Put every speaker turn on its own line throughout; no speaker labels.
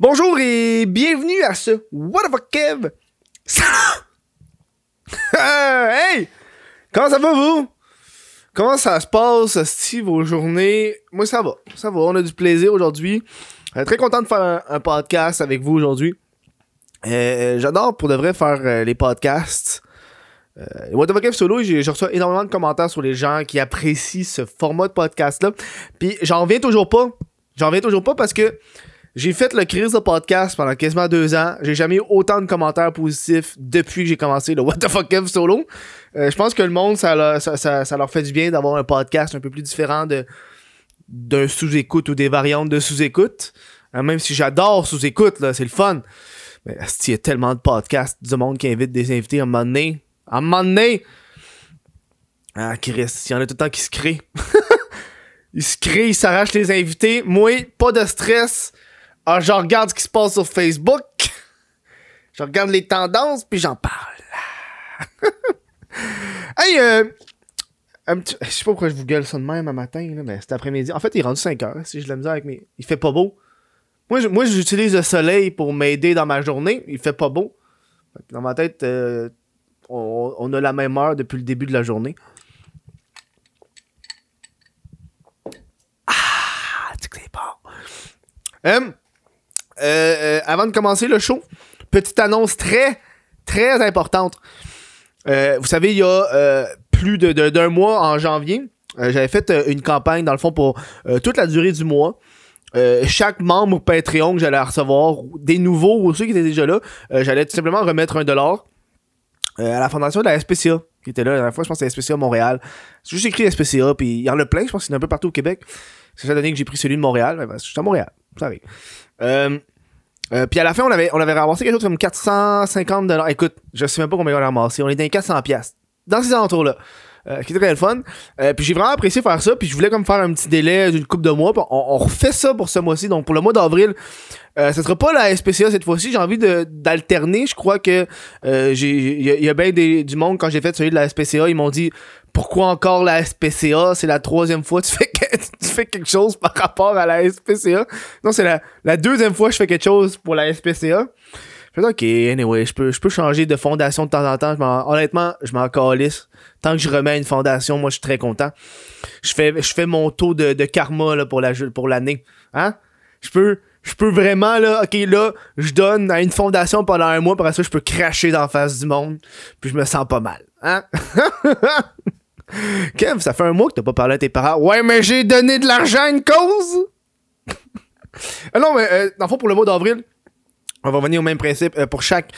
Bonjour et bienvenue à ce What the fuck Kev? hey! Comment ça va vous? Comment ça se passe, Steve, vos journées? Moi ça va, ça va, on a du plaisir aujourd'hui. Euh, très content de faire un, podcast avec vous aujourd'hui. Euh, J'adore pour de vrai faire euh, les podcasts. Euh, What the solo, j'ai reçu énormément de commentaires sur les gens qui apprécient ce format de podcast-là. Puis j'en reviens toujours pas. J'en reviens toujours pas parce que j'ai fait le crise de podcast pendant quasiment deux ans. J'ai jamais eu autant de commentaires positifs depuis que j'ai commencé le What the fuck Kev solo. Euh, je pense que le monde, ça, leur- fait du bien d'avoir un podcast un peu plus différent de d'un sous-écoute ou des variantes de sous-écoute. Euh, même si j'adore sous-écoute, c'est le fun. Mais il y a tellement de podcasts du monde qui invite des invités à un moment donné. À un moment donné! Ah, Chris, il y en a tout le temps qui se créent. ils se créent, ils s'arrachent les invités. Moi, pas de stress. Ah, je regarde ce qui se passe sur Facebook. je regarde les tendances, puis j'en parle. hey, euh, Je sais pas pourquoi je vous gueule ça de même un matin, mais cet après-midi. En fait, il est rendu 5 heures. Si je la misère avec mes. Il fait pas beau. Moi, moi, j'utilise le soleil pour m'aider dans ma journée. Il fait pas beau. Dans ma tête, euh, on, a la même heure depuis le début de la journée. Ah, tu que c'est bon. Euh, euh, euh, avant de commencer le show, petite annonce très, très importante. Euh, vous savez, il y a plus de- de- d'un mois, en janvier, j'avais fait une campagne, dans le fond, pour toute la durée du mois. Chaque membre Patreon que j'allais recevoir, des nouveaux ou ceux qui étaient déjà là, j'allais tout simplement remettre un dollar à la fondation de la SPCA, qui était là la dernière fois, je pense que c'était SPCA Montréal. J'ai juste écrit SPCA, puis il y en a plein, je pense qu'il y en a un peu partout au Québec. C'est ça donné que j'ai pris celui de Montréal, ben, que je suis à Montréal, ça arrive. Euh, puis à la fin, on avait, on avait ramassé quelque chose comme 450 dollars. Écoute, je sais même pas combien on a ramassé. On est dans 400 pièces Dans ces alentours-là. Euh, qui était très fun. Euh, puis j'ai vraiment apprécié faire ça. Puis je voulais comme faire un petit délai d'une coupe de mois. Puis on, refait ça pour ce mois-ci. Donc pour le mois d'avril, euh, ce sera pas la SPCA cette fois-ci. J'ai envie d'alterner. Je crois que euh, il y, a- bien du monde quand j'ai fait celui de la SPCA, ils m'ont dit pourquoi encore la SPCA C'est la troisième fois que tu fais, tu fais quelque chose par rapport à la SPCA. Non, c'est la, la deuxième fois que je fais quelque chose pour la SPCA. Ok, anyway, je peux, je peux changer de fondation de temps en temps. Honnêtement, je m'en calisse. Tant que je remets une fondation, moi je suis très content. Je fais, je fais mon taux de, karma là, pour la pour l'année. Hein? Je peux. Je peux vraiment là, ok là, je donne à une fondation pendant un mois, après ça je peux cracher dans la face du monde, puis je me sens pas mal, hein? Kev, ça fait un mois que t'as pas parlé à tes parents. Ouais, mais j'ai donné de l'argent à une cause! Ah non, mais euh, dans le fond, pour le mois d'avril, on va revenir au même principe. Euh, pour chaque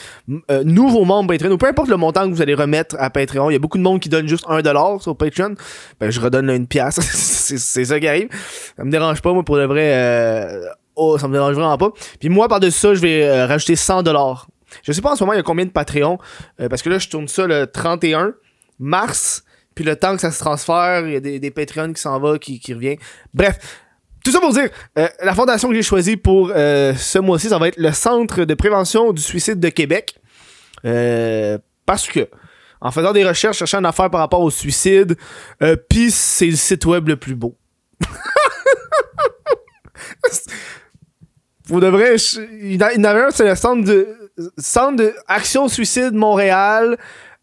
euh, nouveau membre Patreon, ou peu importe le montant que vous allez remettre à Patreon, il y a beaucoup de monde qui donne juste 1$ sur Patreon. Ben, je redonne là, une pièce. c'est ça qui arrive. Ça me dérange pas, moi, pour de vrai. euh, oh, ça me dérange vraiment pas. Puis moi, par-dessus ça, je vais rajouter 1$. Je sais pas en ce moment, il y a combien de Patreon. parce que là, je tourne ça le 31 mars. Puis le temps que ça se transfère, il y a des, des Patreons qui s'en va, qui, qui revient. Bref, tout ça pour dire, euh, la fondation que j'ai choisie pour euh, ce mois-ci, ça va être le Centre de prévention du suicide de Québec. Euh, parce que, en faisant des recherches, cherchant une affaire par rapport au suicide, euh, pis c'est le site web le plus beau. Pour de vrai, je- il y en a- il y en avait un, c'est le Centre de, centre de Action Suicide Montréal.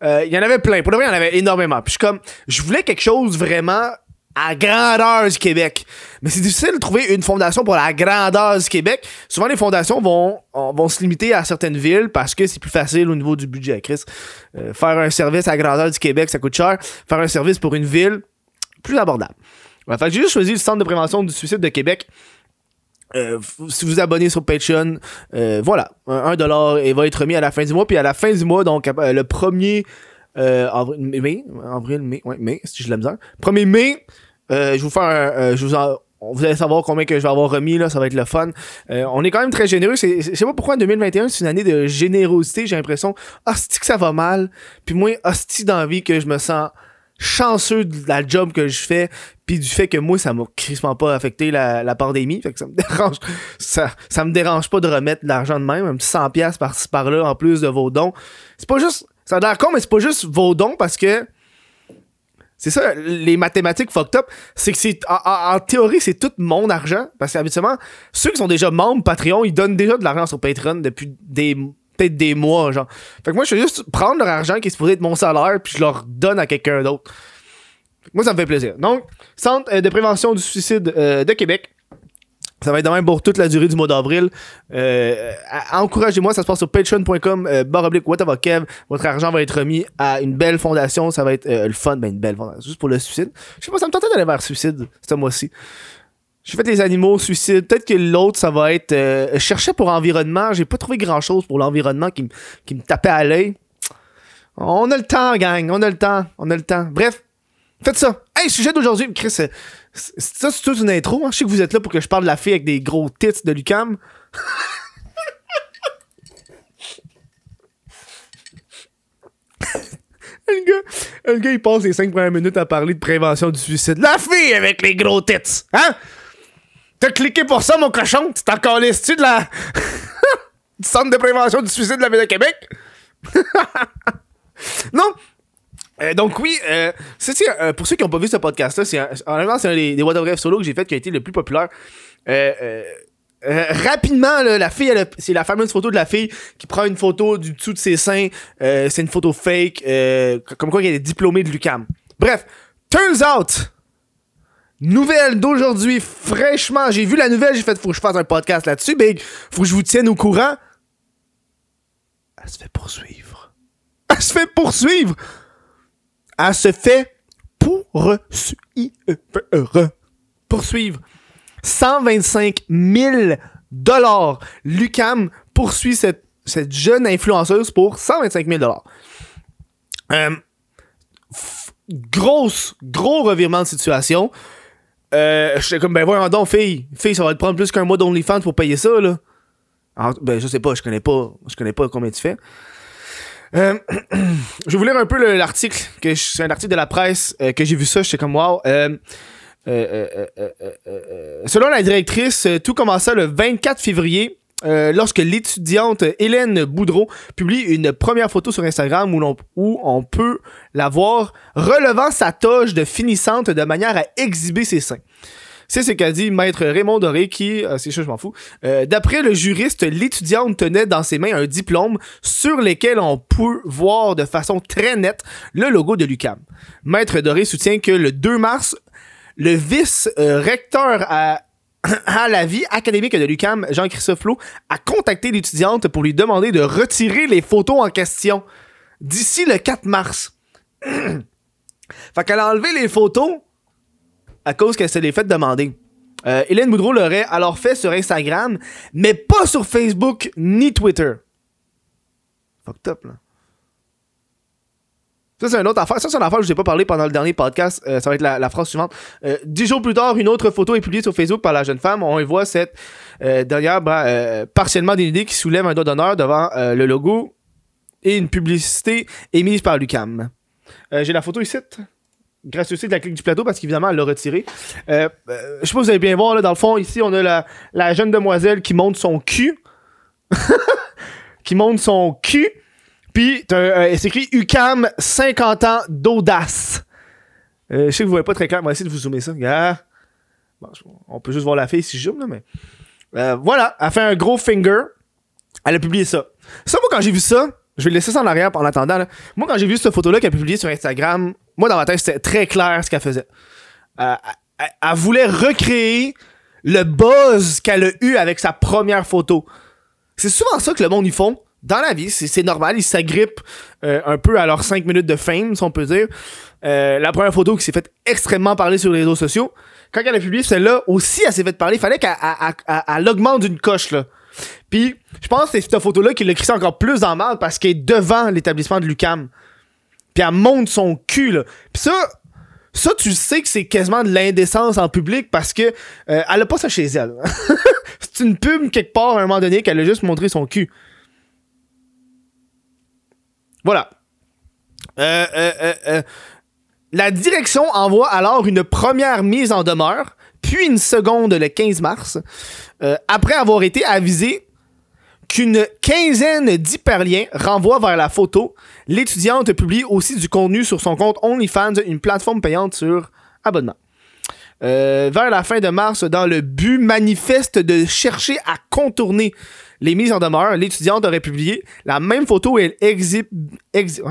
Euh, il y en avait plein. Pour de vrai, il y en avait énormément. Puis je suis comme, je voulais quelque chose vraiment à grandeur du Québec. Mais c'est difficile de trouver une fondation pour la grandeur du Québec. Souvent, les fondations vont, vont se limiter à certaines villes parce que c'est plus facile au niveau du budget, Chris. Euh, faire un service à grandeur du Québec, ça coûte cher. Faire un service pour une ville, plus abordable. Ouais, j'ai juste choisi le Centre de prévention du suicide de Québec. Euh, si vous vous abonnez sur Patreon, euh, voilà, un, un dollar et va être remis à la fin du mois. Puis à la fin du mois, donc euh, le 1er euh, mai, avril, mai, ouais, mai, si j'ai la misère. 1er mai, euh, je vous faire un, euh, je vous en- vous allez savoir combien que je vais avoir remis, là, ça va être le fun. Euh, on est quand même très généreux. Je sais pas pourquoi en 2021, c'est une année de générosité. J'ai l'impression, hostie que ça va mal. Puis moi, hostie d'envie que je me sens chanceux de la job que je fais puis du fait que moi ça m'a crissement pas affecté la, la pandémie fait que ça me dérange ça, ça me dérange pas de remettre de l'argent de même un petit 100 pièces par-ci par-là en plus de vos dons c'est pas juste ça a l'air con mais c'est pas juste vos dons parce que C'est ça, les mathématiques fucked up. C'est que c'est. En, théorie, c'est tout mon argent. Parce qu'habituellement, ceux qui sont déjà membres Patreon, ils donnent déjà de l'argent sur Patreon depuis des peut-être des mois, genre. Fait que moi, je fais juste prendre leur argent qui est supposé être mon salaire, puis je leur donne à quelqu'un d'autre. Moi, ça me fait plaisir. Donc, Centre euh, de prévention du suicide euh, de Québec. Ça va être de même pour toute la durée du mois d'avril. Euh, Encouragez-moi, ça se passe sur patreon.com, euh, barre oblique, what about Kev. Votre argent va être remis à une belle fondation. Ça va être euh, le fun, ben une belle fondation. Juste pour le suicide. Je sais pas, ça me tentait d'aller vers suicide ce mois-ci. J'ai fait les animaux, suicide. Peut-être que l'autre, ça va être. Euh, je cherchais pour environnement. J'ai pas trouvé grand chose pour l'environnement qui, me- qui me tapait à l'œil. On a le temps, gang. On a le temps. On a le temps. Bref, faites ça. Hey, sujet d'aujourd'hui. Chris, c'est- ça, c'est toute une intro. hein. Je sais que vous êtes là pour que je parle de la fille avec des gros tits de Lucam. Le gars, le gars, il passe les 5 premières minutes à parler de prévention du suicide. La fille avec les gros tits! Hein? T'as cliqué pour ça, mon cochon? Tu t'en calisses-tu de la. du centre de prévention du suicide de la Ville de Québec? non! Euh, donc oui, euh, c'est, euh, pour ceux qui n'ont pas vu ce podcast-là, c'est un- c'est un des, des What Rêve solo que j'ai fait qui a été le plus populaire. Euh, euh, euh, rapidement, là, la fille, c'est la fameuse photo de la fille qui prend une photo du dessous de ses seins. C'est une photo fake, comme quoi elle est diplômée de l'UCAM. Bref, turns out, nouvelle d'aujourd'hui, fraîchement, j'ai vu la nouvelle, j'ai fait, faut que je fasse un podcast là-dessus, big, faut que je vous tienne au courant. Elle se fait poursuivre. Elle se fait poursuivre. Elle se fait poursuivre. Poursuivre. 125 000 dollars. Lucam poursuit cette, cette jeune influenceuse pour 125 000 dollars. Euh, grosse, gros revirement de situation. Euh, J'étais comme, ben voyons donc, fille. Fille, ça va te prendre plus qu'un mois d'OnlyFans pour payer ça, là. Alors, ben, je sais pas, je connais pas, je connais pas combien tu fais. Euh, je vais vous lire un peu le- l'article, c'est un article de la presse, euh, que j'ai vu ça, j'étais comme, wow. Euh, selon la directrice, tout commença le 24 février. lorsque l'étudiante Hélène Boudreau publie une première photo sur Instagram où, l'on- où on peut la voir relevant sa toge de finissante de manière à exhiber ses seins. C'est ce qu'a dit Maître Raymond Doré qui, euh, c'est ça, je m'en fous. Euh, D'après le juriste, l'étudiante tenait dans ses mains un diplôme sur lequel on peut voir de façon très nette le logo de l'UCAM. Maître Doré soutient que le 2 mars, le vice-recteur à, à la vie académique de l'UCAM, Jean-Christophe Flo, a contacté l'étudiante pour lui demander de retirer les photos en question d'ici le 4 mars. fait qu'elle a enlevé les photos à cause qu'elle se les fait demander. Euh, Hélène Boudreau l'aurait alors fait sur Instagram, mais pas sur Facebook ni Twitter. Fucked up, là. Ça, c'est une autre affaire. Ça, c'est une affaire que je n'ai pas parlé pendant le dernier podcast. Euh, ça va être la, phrase suivante. Euh, dix jours plus tard, une autre photo est publiée sur Facebook par la jeune femme. On y voit cette euh, dernière euh, partiellement dénudée qui soulève un doigt d'honneur devant le logo et une publicité émise par Lucam. J'ai la photo ici. Grâce aussi de la clique du plateau parce qu'évidemment, elle l'a retiré. Euh, euh, je sais pas si vous allez bien voir, là, dans le fond, ici, on a la, jeune demoiselle qui monte son cul. qui monte son cul. Puis, euh, c'est écrit UCAM 50 ans d'audace. Euh, je sais que vous voyez pas très clair, on va essayer de vous zoomer ça. Regarde. Bon, on peut juste voir la fille si je zoome, là, mais. Voilà, elle fait un gros finger. Elle a publié ça. Ça, moi, quand j'ai vu ça, je vais laisser ça en arrière en attendant. là. Moi, quand j'ai vu cette photo-là qu'elle a publiée sur Instagram, moi, dans ma tête, c'était très clair ce qu'elle faisait. Euh, elle, voulait recréer le buzz qu'elle a eu avec sa première photo. C'est souvent ça que le monde y font. Dans la vie, c'est normal, ils s'agrippent euh, un peu à leurs 5 minutes de fame, si on peut dire. Euh, la première photo qui s'est faite extrêmement parler sur les réseaux sociaux, quand elle a publié celle-là, aussi elle s'est fait parler, fallait qu'elle elle- elle- elle augmente d'une coche, là. Puis, je pense que c'est cette photo-là qui l'a crissé encore plus en mal parce qu'elle est devant l'établissement de Lucam. Puis elle monte son cul, là. Puis ça, tu sais que c'est quasiment de l'indécence en public parce que euh, elle a pas ça chez elle. c'est une pub quelque part à un moment donné qu'elle a juste montré son cul. Voilà. Euh, euh, la direction envoie alors une première mise en demeure, puis une seconde le 15 mars, après avoir été avisé qu'une quinzaine d'hyperliens renvoient vers la photo. L'étudiante publie aussi du contenu sur son compte OnlyFans, une plateforme payante sur abonnement. Euh, vers la fin de mars, dans le but manifeste de chercher à contourner les mises en demeure, l'étudiante aurait publié la même photo où elle exhibe, exhibe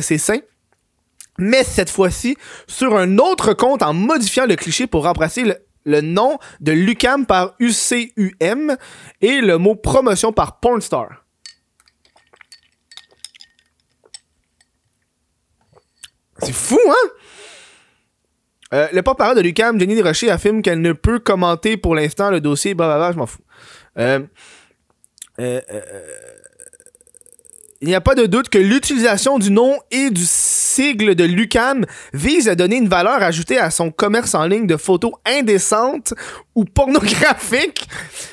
ses seins, mais cette fois-ci sur un autre compte en modifiant le cliché pour remplacer le, le nom de Lucam par UCUM et le mot promotion par Pornstar. C'est fou, hein? Euh, le porte-parole de Lucam, Jenny Desrochers, affirme qu'elle ne peut commenter pour l'instant le dossier, blablabla, je m'en fous. Euh, euh, euh il n'y a pas de doute que l'utilisation du nom et du sigle de Lucam vise à donner une valeur ajoutée à son commerce en ligne de photos indécentes ou pornographiques.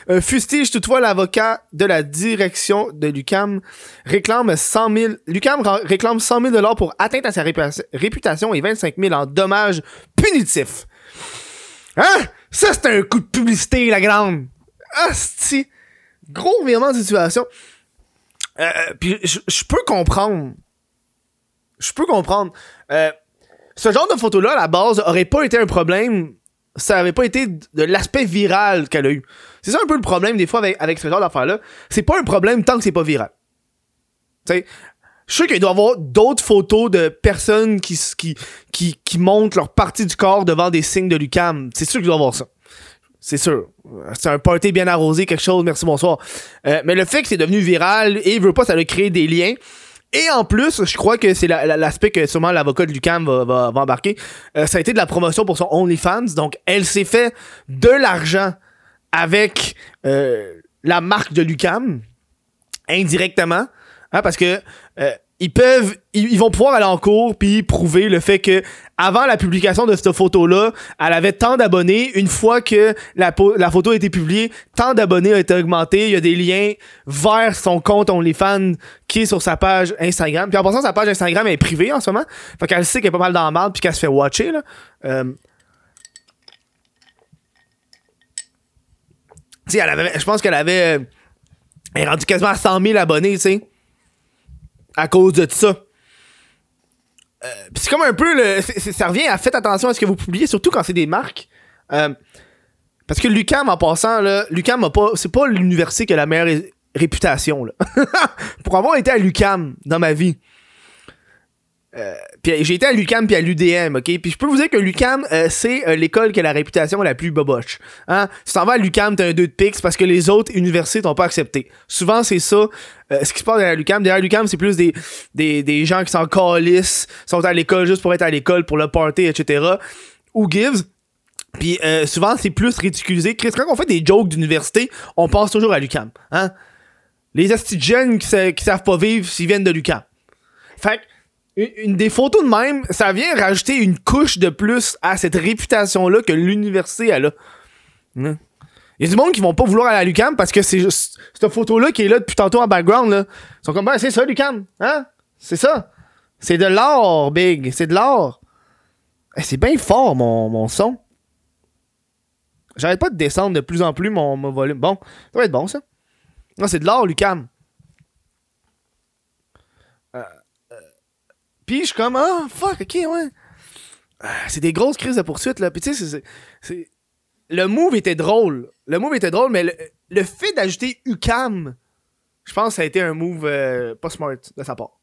Euh, fustige toutefois l'avocat de la direction de Lucam réclame 100 000, Lucam réclame 100 000 dollars pour atteinte à sa réputation et 25 000 en dommages punitifs. Hein? Ça, c'est un coup de publicité, la grande. Asti. Gros virement de situation. Euh, puis je peux comprendre. Je peux comprendre. Euh, ce genre de photo-là, à la base, aurait pas été un problème. Ça avait pas été de l'aspect viral qu'elle a eu. C'est ça un peu le problème des fois avec, avec ce genre d'affaires-là. C'est pas un problème tant que c'est pas viral. Tu sais, je sais qu'il doit y avoir d'autres photos de personnes qui, qui, qui, qui montrent leur partie du corps devant des signes de Lucam. C'est sûr qu'il doit y avoir ça. C'est sûr. C'est un party bien arrosé, quelque chose, merci, bonsoir. Euh, mais le fait que c'est devenu viral et il veut pas, ça a créé des liens. Et en plus, je crois que c'est l'aspect que sûrement l'avocat de Lucam va, va, embarquer. Euh, ça a été de la promotion pour son OnlyFans. Donc, elle s'est fait de l'argent avec euh, la marque de Lucam, indirectement. Hein, parce que ils peuvent ils, vont pouvoir aller en cours puis prouver le fait que avant la publication de cette photo là elle avait tant d'abonnés. Une fois que la, photo a été publiée tant d'abonnés ont été augmentés. Il y a des liens vers son compte OnlyFans qui est sur sa page Instagram. Puis en passant sa page Instagram est privée en ce moment. Fait qu'elle sait qu'elle est pas mal dans la merde puis qu'elle se fait watcher là. Euh, elle avait je pense qu'elle avait elle est rendue quasiment à 100 000 abonnés tu sais à cause de ça. Euh, c'est comme un peu le. ça revient à faites attention à ce que vous publiez, surtout quand c'est des marques. Euh, parce que Lucam, en passant, là, Lucam pas. C'est pas l'université qui a la meilleure réputation. Là. Pour avoir été à Lucam dans ma vie, euh, puis j'ai été à l'UCAM puis à l'UDM, ok? Puis je peux vous dire que l'UCAM, euh, c'est euh, l'école qui a la réputation la plus boboche. Hein? Si t'en vas à l'UCAM, t'as un 2 de pix parce que les autres universités t'ont pas accepté. Souvent, c'est ça. ce qui se passe derrière l'UCAM. Derrière l'UCAM, c'est plus des, des, des gens qui s'en calissent, sont à l'école juste pour être à l'école, pour le party, etc. Ou gives. Puis souvent, c'est plus ridiculisé. Quand on fait des jokes d'université, on pense toujours à l'UCAM. Hein? Les astigiens qui, qui savent pas vivre s'ils viennent de l'UCAM. Fait que une, des photos de même, ça vient rajouter une couche de plus à cette réputation-là que l'université a. Hein? Il y a du monde qui vont pas vouloir aller à l'UCAM parce que c'est juste cette photo-là qui est là depuis tantôt en background. Là. Ils sont comme, ben, c'est ça, l'UCAM. Hein? C'est ça. C'est de l'or, Big. C'est de l'or. Eh, c'est bien fort, mon, mon son. J'arrête pas de descendre de plus en plus mon, mon volume. Bon, ça va être bon, ça. Non, c'est de l'or, Lucam. Puis je suis comme, ah, fuck, ok, ouais. Ah, c'est des grosses crises de poursuite, là. Puis tu sais, c'est. Le move était drôle. Le move était drôle, mais le, fait d'ajouter UCAM, je pense que ça a été un move euh, pas smart de sa part.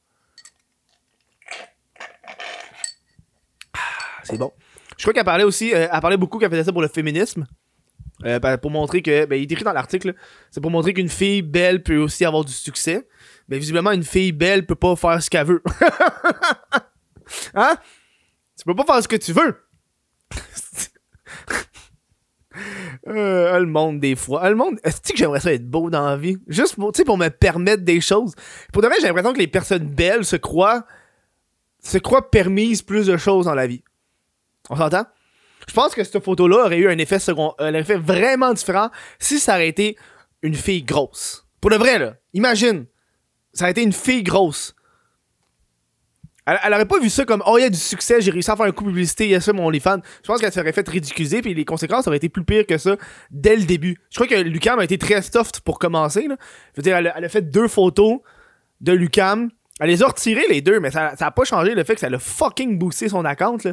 Ah, c'est bon. Je crois qu'elle parlait aussi, euh, elle parlait beaucoup qu'elle faisait ça pour le féminisme. Euh, ben, pour montrer que, ben, il est écrit dans l'article, c'est pour montrer qu'une fille belle peut aussi avoir du succès. Mais visiblement, une fille belle peut pas faire ce qu'elle veut. hein? Tu peux pas faire ce que tu veux. euh, le monde, des fois. Le monde, est-ce que j'aimerais ça être beau dans la vie? Juste pour, pour me permettre des choses. Pour de vrai, j'ai l'impression que les personnes belles se croient, se croient permises plus de choses dans la vie. On s'entend? Je pense que cette photo-là aurait eu un effet, second, un effet vraiment différent si ça aurait été une fille grosse. Pour de vrai, là. Imagine ça a été une fille grosse. Elle, elle aurait pas vu ça comme Oh, il y a du succès, j'ai réussi à faire un coup de publicité, il y a ça, mon OnlyFans. Je pense qu'elle serait fait ridiculiser, puis les conséquences auraient été plus pires que ça dès le début. Je crois que Lucam a été très soft pour commencer. Là. Je veux elle, a- fait deux photos de Lucam. Elle les a retirées les deux, mais ça, ça a pas changé le fait que ça a fucking boosté son account. Là.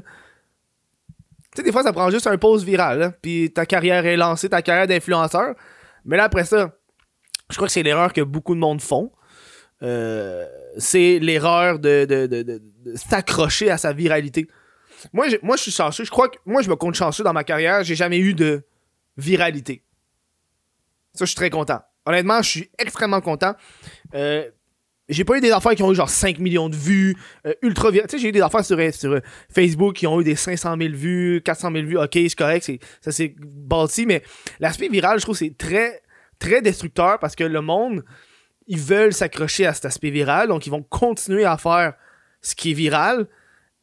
Tu sais, des fois, ça prend juste un pause viral, puis ta carrière est lancée, ta carrière d'influenceur. Mais là, après ça, je crois que c'est l'erreur que beaucoup de monde font. Euh, c'est l'erreur de- de- de s'accrocher à sa viralité. Moi, je, moi, je suis chanceux. Je crois que moi, je me compte chanceux dans ma carrière. J'ai jamais eu de viralité. Ça, je suis très content. Honnêtement, je suis extrêmement content. Euh, j'ai pas eu des affaires qui ont eu genre 5 millions de vues, euh, ultra. Tu sais, j'ai eu des affaires sur, sur euh, Facebook qui ont eu des 500 000 vues, 400 000 vues. Ok, c'est correct, ça c'est bâti, mais l'aspect viral, je trouve, c'est très, très destructeur parce que le monde, ils veulent s'accrocher à cet aspect viral, donc ils vont continuer à faire ce qui est viral.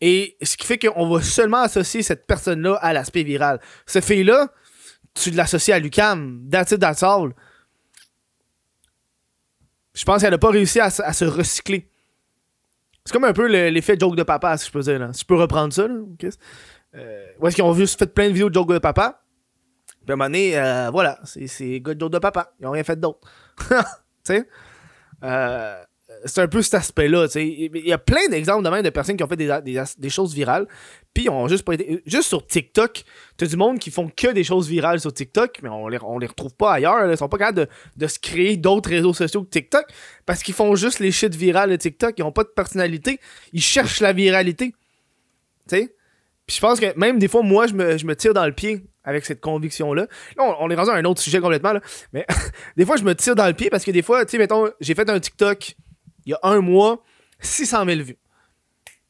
Et ce qui fait qu'on va seulement associer cette personne-là à l'aspect viral. Cette fille-là, tu l'associes à Lucam. That's it. Je pense qu'elle a pas réussi à, se- recycler. C'est comme un peu le- l'effet joke de papa, si je peux dire. Là. Si peux reprendre ça, là, Chris. Euh, où est-ce qu'ils ont juste fait plein de vidéos de joke de papa? Puis à un moment donné, euh, voilà, c'est gars de joke de papa. Ils ont rien fait d'autre. tu sais? Euh, c'est un peu cet aspect-là. Il y a plein d'exemples de de personnes qui ont fait des choses virales, puis ont juste pas été... Juste sur TikTok, t'as du monde qui font que des choses virales sur TikTok, mais on les, on les retrouve pas ailleurs. Ils sont pas capables de, de se créer d'autres réseaux sociaux que TikTok, parce qu'ils font juste les shit virales de TikTok, ils ont pas de personnalité, ils cherchent la viralité, tu sais? Puis je pense que même des fois, moi, je me, je me tire dans le pied avec cette conviction-là. Là, on, on est rendu à un autre sujet complètement. Mais des fois, je me tire dans le pied parce que des fois, tu sais, mettons, j'ai fait un TikTok il y a un mois, 600 000 vues.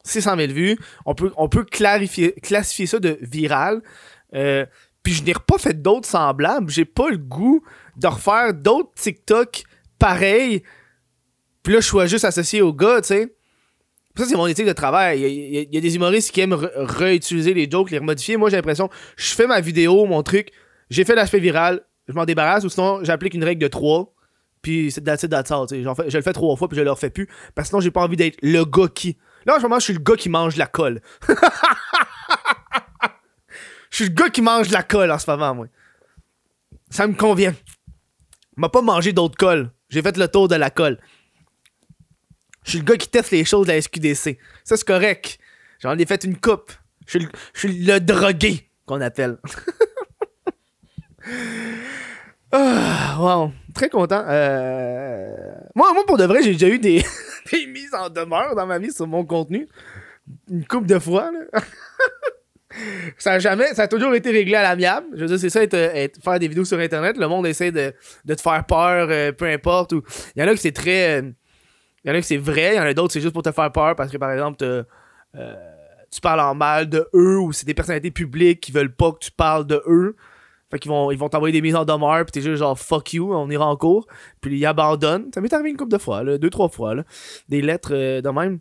600 000 vues. On peut, on peut clarifier, classifier ça de viral. Euh, puis je n'ai pas fait d'autres semblables. J'ai pas le goût de refaire d'autres TikTok pareils. Puis là, je suis juste associé au gars, tu sais. Ça, c'est mon éthique de travail. Il y, a, des humoristes qui aiment réutiliser les jokes, les remodifier. Moi, j'ai l'impression, je fais ma vidéo, mon truc, j'ai fait l'aspect viral, je m'en débarrasse, ou sinon, j'applique une règle de 3. Puis c'est that's it, that's all, fais- Je le fais trois fois, puis je le refais plus. Parce que sinon, j'ai pas envie d'être le gars qui. Là, en ce moment, je suis le gars qui mange la colle. Je suis le gars qui mange la colle en ce moment, moi. Ça me convient. m'a pas mangé d'autres colles. J'ai fait le tour de la colle. Je suis le gars qui teste les choses de la SQDC. Ça, c'est correct. J'en ai fait une coupe. Je suis le, je suis le drogué, qu'on appelle. ah, wow. Très content. Euh, Moi, moi, pour de vrai, j'ai déjà eu des... des mises en demeure dans ma vie sur mon contenu. Une coupe de fois, là. ça a jamais, ça a toujours été réglé à l'amiable. Je veux dire, c'est ça, être- faire des vidéos sur Internet. Le monde essaie de, de te faire peur, euh, peu importe. Il y en a que c'est très. euh, Il y en a que c'est vrai, il y en a d'autres, c'est juste pour te faire peur parce que, par exemple, euh, tu parles en mal de eux ou c'est des personnalités publiques qui veulent pas que tu parles de eux. Fait qu'ils vont, ils vont t'envoyer des mises en demeure, puis t'es juste genre fuck you, on ira en cours. Puis ils abandonnent. Ça m'est arrivé une couple de fois, là, deux, trois fois, là, des lettres euh, de même.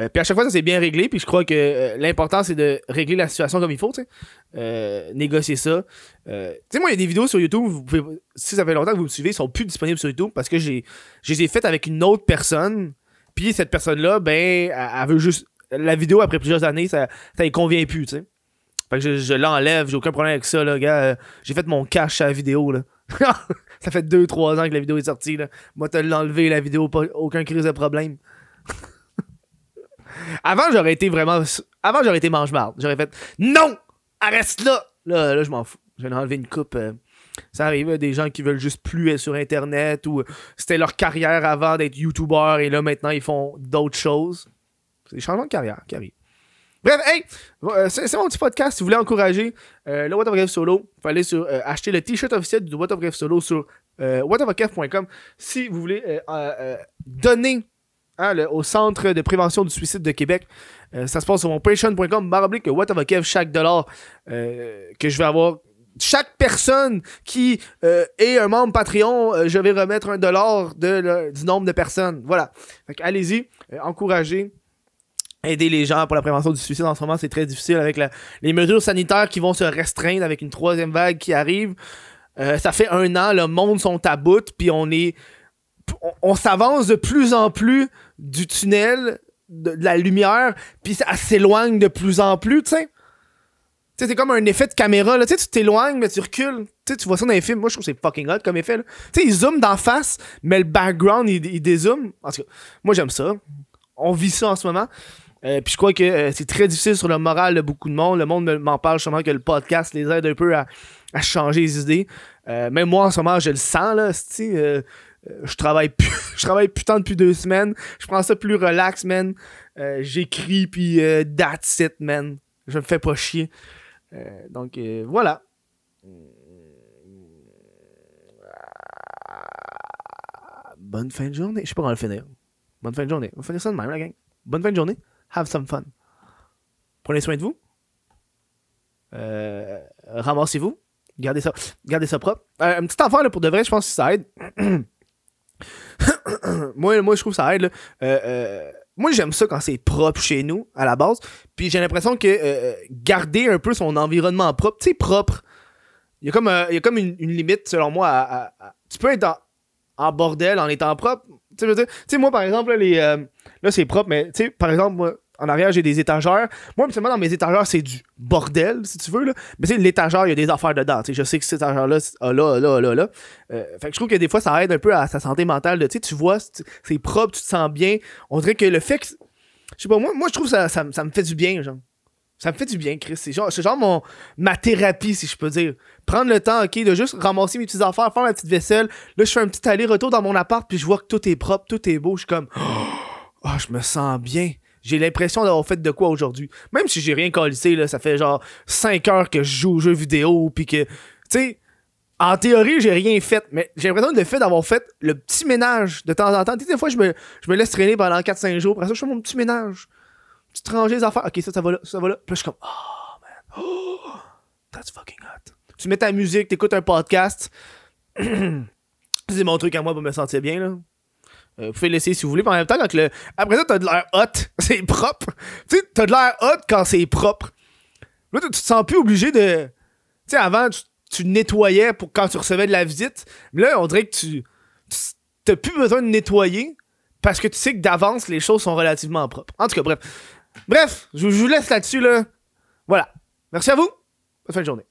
Euh, puis à chaque fois, ça s'est bien réglé. Puis je crois que euh, l'important, c'est de régler la situation comme il faut, tu sais. Négocier ça. Tu sais, moi, il y a des vidéos sur YouTube. Si ça fait longtemps que vous me suivez, ils sont plus disponibles sur YouTube parce que j'ai, je les ai faites avec une autre personne. Puis cette personne-là, ben, elle, elle veut juste. La vidéo, après plusieurs années, ça, ça lui convient plus, tu sais. Fait que je, je l'enlève, j'ai aucun problème avec ça, là, gars. Euh, J'ai fait mon cash à la vidéo, là. ça fait 2-3 ans que la vidéo est sortie, là. Moi, t'as l'enlevé, la vidéo, pas, aucun crise de problème. Avant, j'aurais été vraiment. Avant, j'aurais été mange-marde. J'aurais fait Non Arrête là Là, là je m'en fous. Je vais enlever une coupe. euh, Ça arrive, euh, des gens qui veulent juste plus être sur Internet ou c'était leur carrière avant d'être YouTuber et là, maintenant, ils font d'autres choses. C'est des changements de carrière qui arrivent. Bref, hey, euh, c'est mon petit podcast. Si vous voulez encourager euh, le What of Kev Solo, faut aller sur, euh, acheter le t-shirt officiel du What of Kev Solo sur euh. Si vous voulez donner hein, au Centre de prévention du suicide de Québec, ça se passe sur mon patreon.com. Baroblique What of Kev, chaque dollar que je vais avoir. Chaque personne qui est un membre Patreon, je vais remettre un dollar de, du nombre de personnes. Voilà. Allez-y, encouragez aider les gens pour la prévention du suicide en ce moment, c'est très difficile avec les mesures sanitaires qui vont se restreindre avec une troisième vague qui arrive. Euh, ça fait un an, le monde sont à bout, puis on est. On, s'avance de plus en plus du tunnel de, la lumière, puis elle s'éloigne de plus en plus, tu sais. C'est comme un effet de caméra, là. Tu sais, tu t'éloignes, mais tu recules. Tu vois ça dans les films. Moi, je trouve que c'est fucking hot comme effet. Tu sais, il zoome d'en face, mais le background, il, il dézoome. En tout cas, moi, j'aime ça. On vit ça en ce moment. Euh, puis je crois que euh, c'est très difficile sur le moral de beaucoup de monde. Le monde m'en parle justement que le podcast les aide un peu à, changer les idées. Euh, même moi en ce moment, je le sens là, je travaille plus, je travaille putain depuis deux semaines. Je prends ça plus relax, man. J'écris puis that's it, man. Je me fais pas chier. donc voilà. Bonne fin de journée. Je sais pas comment le finir. Bonne fin de journée. On va finir ça de même, la gang. Bonne fin de journée have some fun. Prenez soin de vous. Euh, ramassez-vous. Gardez ça, gardez ça propre. Euh, un petit enfant, là, pour de vrai, je pense que ça aide. moi, moi, je trouve que ça aide. Euh, moi, j'aime ça quand c'est propre chez nous, à la base. Puis j'ai l'impression que garder un peu son environnement propre, tu sais, propre, il y a comme, il y a comme une, limite, selon moi, tu peux être en, bordel en étant propre. Tu sais, moi, par exemple, les, là, c'est propre, mais tu sais, par exemple, moi, en arrière, j'ai des étagères. Moi, habituellement, dans mes étagères, c'est du bordel, si tu veux. Là. Mais tu sais, l'étagère, il y a des affaires dedans. je sais que cet étagère-là, ah, là, là, là, là. Euh, fait que je trouve que des fois, ça aide un peu à sa santé mentale. Tu vois, c'est propre, tu te sens bien. On dirait que le fait que. Je sais pas, moi, moi je trouve que ça, ça, me fait du bien, genre. Ça me fait du bien, Chris. C'est genre, genre mon, ma thérapie, si je peux dire. Prendre le temps, ok, de juste ramasser mes petites affaires, faire ma petite vaisselle. Là, je fais un petit aller-retour dans mon appart, puis je vois que tout est propre, tout est beau. Je suis comme, oh, je me sens bien j'ai l'impression d'avoir fait de quoi aujourd'hui. Même si j'ai rien calissé, là, ça fait genre 5 heures que je joue aux jeux vidéo, puis que, tu sais, en théorie, j'ai rien fait, mais j'ai l'impression de fait d'avoir fait le petit ménage de temps en temps. Tu des fois, je me, je me laisse traîner pendant 4-5 jours, après ça, je fais mon petit ménage. Petit ranger les affaires. Ok, ça, ça va là, ça va là. Puis là, je suis comme, oh, man. Oh, that's fucking hot. Tu mets ta musique, t'écoutes un podcast. c'est mon truc à moi pour me sentir bien, là. Euh, vous pouvez l'essayer si vous voulez. Mais en même temps, quand le... après ça, t'as de l'air hot. C'est propre. Tu sais, t'as de l'air hot quand c'est propre. Là, tu te sens plus obligé de. Tu sais, avant, tu, nettoyais pour quand tu recevais de la visite. Mais là, on dirait que tu. T'as plus besoin de nettoyer parce que tu sais que d'avance, les choses sont relativement propres. En tout cas, bref. Bref, je, je vous laisse là-dessus, là. Voilà. Merci à vous. Bonne fin de journée.